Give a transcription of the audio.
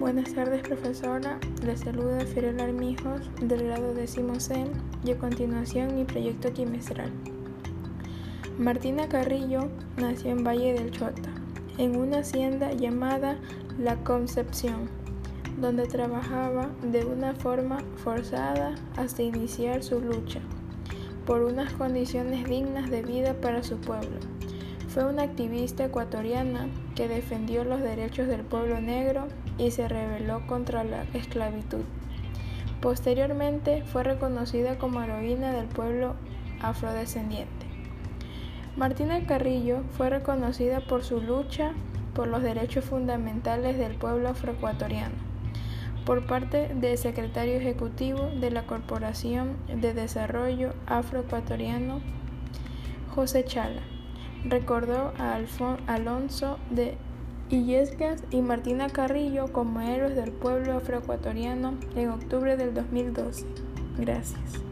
Buenas tardes, profesora. Le saluda Fiorella Armijos del grado décimo C y a continuación mi proyecto trimestral. Martina Carrillo nació en Valle del Chota, en una hacienda llamada La Concepción, donde trabajaba de una forma forzada hasta iniciar su lucha por unas condiciones dignas de vida para su pueblo. Fue una activista ecuatoriana que defendió los derechos del pueblo negro y se rebeló contra la esclavitud. Posteriormente fue reconocida como heroína del pueblo afrodescendiente. Martina Carrillo fue reconocida por su lucha por los derechos fundamentales del pueblo afroecuatoriano por parte del secretario ejecutivo de la Corporación de Desarrollo Afroecuatoriano, José Chala recordó a Alonso de Illescas y Martina Carrillo como héroes del pueblo afroecuatoriano en octubre del 2012. Gracias.